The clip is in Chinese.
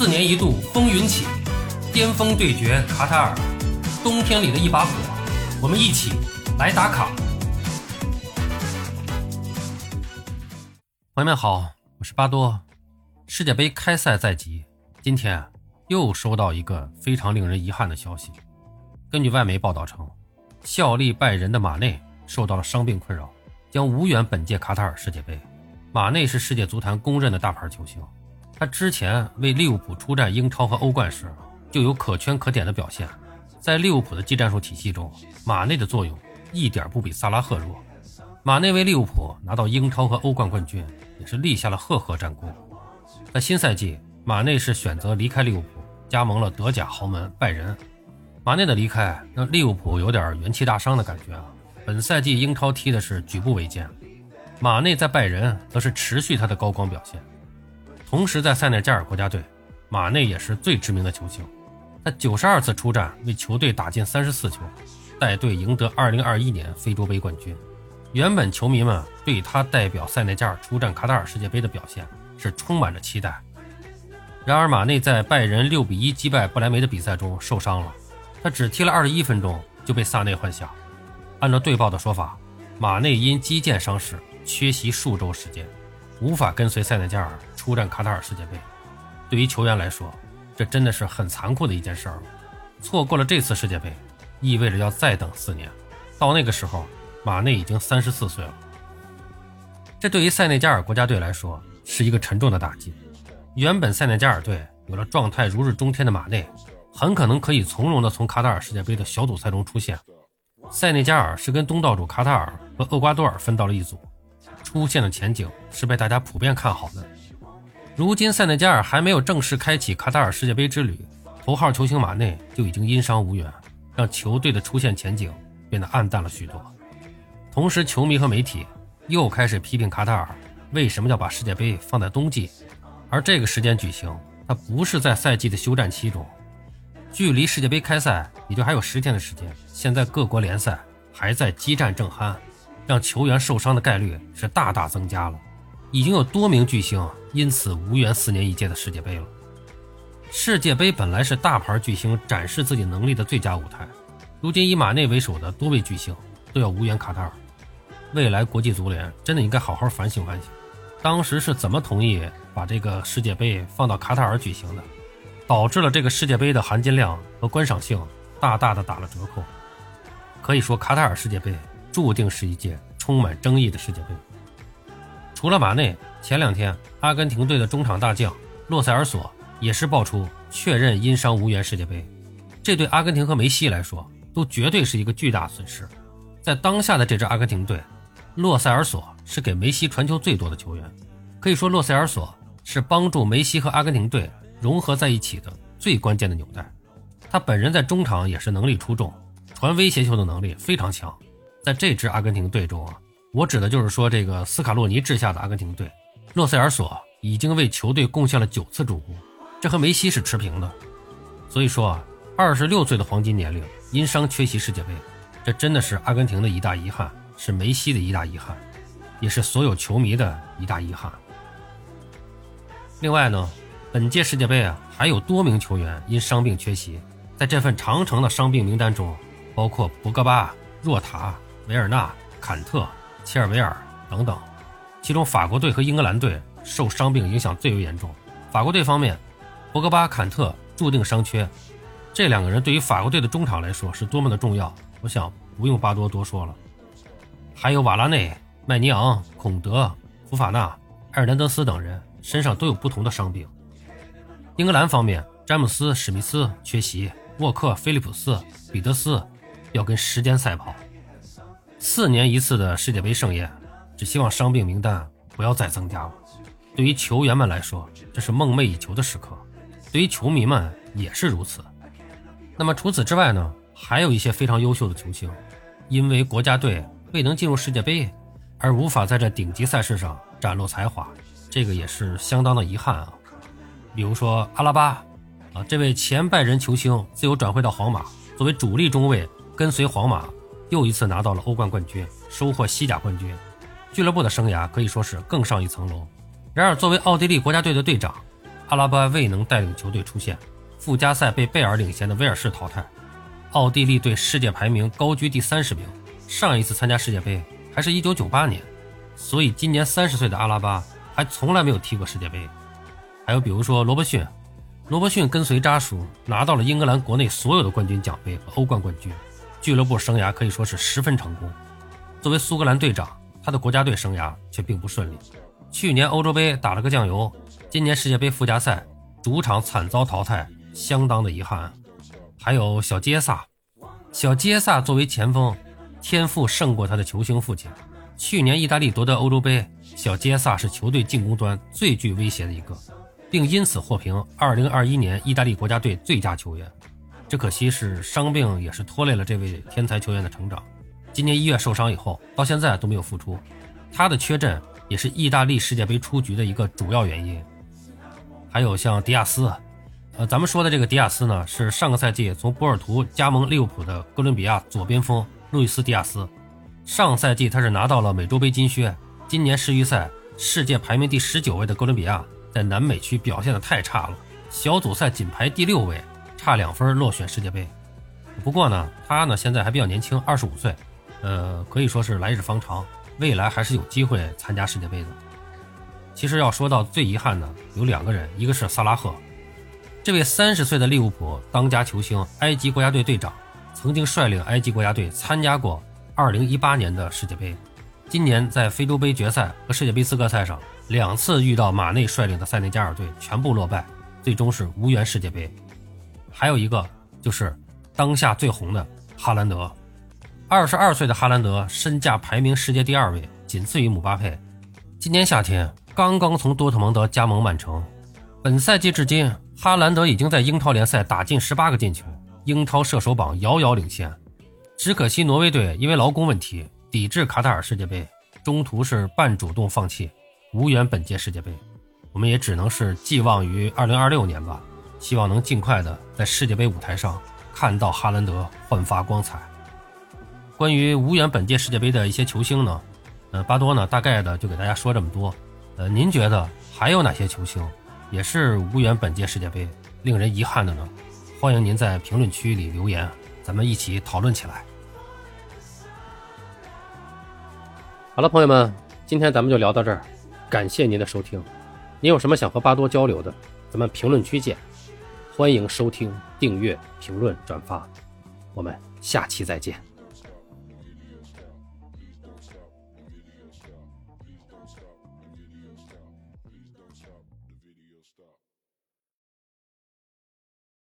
四年一度风云起，巅峰对决卡塔尔，冬天里的一把火，我们一起来打卡。朋友们好，我是巴多。世界杯开赛在即，今天又收到一个非常令人遗憾的消息。根据外媒报道称，效力拜仁的马内受到了伤病困扰，将无缘本届卡塔尔世界杯。马内是世界足坛公认的大牌球星。他之前为利物浦出战英超和欧冠时，就有可圈可点的表现。在利物浦的技战术体系中，马内的作用一点不比萨拉赫弱。马内为利物浦拿到英超和欧冠冠军，也是立下了赫赫战功。在新赛季，马内是选择离开利物浦，加盟了德甲豪门拜仁。马内的离开让利物浦有点元气大伤的感觉啊。本赛季英超踢的是举步维艰，马内在拜仁则是持续他的高光表现。同时，在塞内加尔国家队，马内也是最知名的球星。他九十二次出战，为球队打进三十四球，带队赢得二零二一年非洲杯冠军。原本球迷们对他代表塞内加尔出战卡塔尔世界杯的表现是充满着期待。然而，马内在拜仁六比一击败不莱梅的比赛中受伤了，他只踢了二十一分钟就被萨内换下。按照队报的说法，马内因肌腱伤势缺席数周时间。无法跟随塞内加尔出战卡塔尔世界杯，对于球员来说，这真的是很残酷的一件事儿了。错过了这次世界杯，意味着要再等四年。到那个时候，马内已经三十四岁了。这对于塞内加尔国家队来说是一个沉重的打击。原本塞内加尔队有了状态如日中天的马内，很可能可以从容的从卡塔尔世界杯的小组赛中出现。塞内加尔是跟东道主卡塔尔和厄瓜多尔分到了一组。出现的前景是被大家普遍看好的。如今塞内加尔还没有正式开启卡塔尔世界杯之旅，头号球星马内就已经因伤无缘，让球队的出线前景变得暗淡了许多。同时，球迷和媒体又开始批评卡塔尔为什么要把世界杯放在冬季，而这个时间举行，它不是在赛季的休战期中，距离世界杯开赛也就还有十天的时间。现在各国联赛还在激战正酣。让球员受伤的概率是大大增加了，已经有多名巨星因此无缘四年一届的世界杯了。世界杯本来是大牌巨星展示自己能力的最佳舞台，如今以马内为首的多位巨星都要无缘卡塔尔，未来国际足联真的应该好好反省反省，当时是怎么同意把这个世界杯放到卡塔尔举行的，导致了这个世界杯的含金量和观赏性大大的打了折扣。可以说，卡塔尔世界杯。注定是一届充满争议的世界杯。除了马内，前两天阿根廷队的中场大将洛塞尔索也是爆出确认因伤无缘世界杯。这对阿根廷和梅西来说都绝对是一个巨大损失。在当下的这支阿根廷队，洛塞尔索是给梅西传球最多的球员，可以说洛塞尔索是帮助梅西和阿根廷队融合在一起的最关键的纽带。他本人在中场也是能力出众，传威胁球的能力非常强。在这支阿根廷队中啊，我指的就是说这个斯卡洛尼治下的阿根廷队，洛塞尔索已经为球队贡献了九次助攻，这和梅西是持平的。所以说啊，二十六岁的黄金年龄因伤缺席世界杯，这真的是阿根廷的一大遗憾，是梅西的一大遗憾，也是所有球迷的一大遗憾。另外呢，本届世界杯啊，还有多名球员因伤病缺席，在这份长程的伤病名单中，包括博格巴、若塔。维尔纳、坎特、切尔维尔等等，其中法国队和英格兰队受伤病影响最为严重。法国队方面，博格巴、坎特注定伤缺，这两个人对于法国队的中场来说是多么的重要，我想不用巴多多说了。还有瓦拉内、麦尼昂、孔德、福法纳、埃尔南德斯等人身上都有不同的伤病。英格兰方面，詹姆斯、史密斯缺席，沃克、菲利普斯、彼得斯要跟时间赛跑。四年一次的世界杯盛宴，只希望伤病名单不要再增加了。对于球员们来说，这是梦寐以求的时刻；对于球迷们也是如此。那么除此之外呢？还有一些非常优秀的球星，因为国家队未能进入世界杯，而无法在这顶级赛事上展露才华，这个也是相当的遗憾啊。比如说阿拉巴，啊，这位前拜仁球星自由转会到皇马，作为主力中卫跟随皇马。又一次拿到了欧冠冠军，收获西甲冠军，俱乐部的生涯可以说是更上一层楼。然而，作为奥地利国家队的队长，阿拉巴未能带领球队出线，附加赛被贝尔领衔的威尔士淘汰。奥地利队世界排名高居第三十名，上一次参加世界杯还是一九九八年，所以今年三十岁的阿拉巴还从来没有踢过世界杯。还有比如说罗伯逊，罗伯逊跟随扎叔拿到了英格兰国内所有的冠军奖杯和欧冠冠军，俱乐部生涯可以说是十分成功。作为苏格兰队长，他的国家队生涯却并不顺利。去年欧洲杯打了个酱油，今年世界杯附加赛主场惨遭淘汰，相当的遗憾。还有小杰萨，小杰萨作为前锋，天赋胜过他的球星父亲。去年意大利夺得欧洲杯，小杰萨是球队进攻端最具威胁的一个，并因此获评2021年意大利国家队最佳球员。只可惜是伤病也是拖累了这位天才球员的成长。今年一月受伤以后，到现在都没有复出，他的缺阵也是意大利世界杯出局的一个主要原因。还有像迪亚斯。呃，咱们说的这个迪亚斯呢，是上个赛季从波尔图加盟利物浦的哥伦比亚左边锋路易斯·迪亚斯。上赛季他是拿到了美洲杯金靴。今年世预赛，世界排名第十九位的哥伦比亚在南美区表现的太差了，小组赛仅排第六位，差两分落选世界杯。不过呢，他呢现在还比较年轻，二十五岁，呃，可以说是来日方长，未来还是有机会参加世界杯的。其实要说到最遗憾的，有两个人，一个是萨拉赫。这位三十岁的利物浦当家球星、埃及国家队队长，曾经率领埃及国家队参加过2018年的世界杯。今年在非洲杯决赛和世界杯资格赛上，两次遇到马内率领的塞内加尔队，全部落败，最终是无缘世界杯。还有一个就是当下最红的哈兰德，二十二岁的哈兰德身价排名世界第二位，仅次于姆巴佩。今年夏天刚刚从多特蒙德加盟曼城，本赛季至今。哈兰德已经在英超联赛打进十八个进球，英超射手榜遥遥领先。只可惜挪威队因为劳工问题抵制卡塔尔世界杯，中途是半主动放弃，无缘本届世界杯。我们也只能是寄望于二零二六年吧，希望能尽快的在世界杯舞台上看到哈兰德焕发光彩。关于无缘本届世界杯的一些球星呢，呃，巴多呢大概的就给大家说这么多。呃，您觉得还有哪些球星？也是无缘本届世界杯，令人遗憾的呢。欢迎您在评论区里留言，咱们一起讨论起来。好了，朋友们，今天咱们就聊到这儿，感谢您的收听。您有什么想和巴多交流的，咱们评论区见。欢迎收听、订阅、评论、转发，我们下期再见。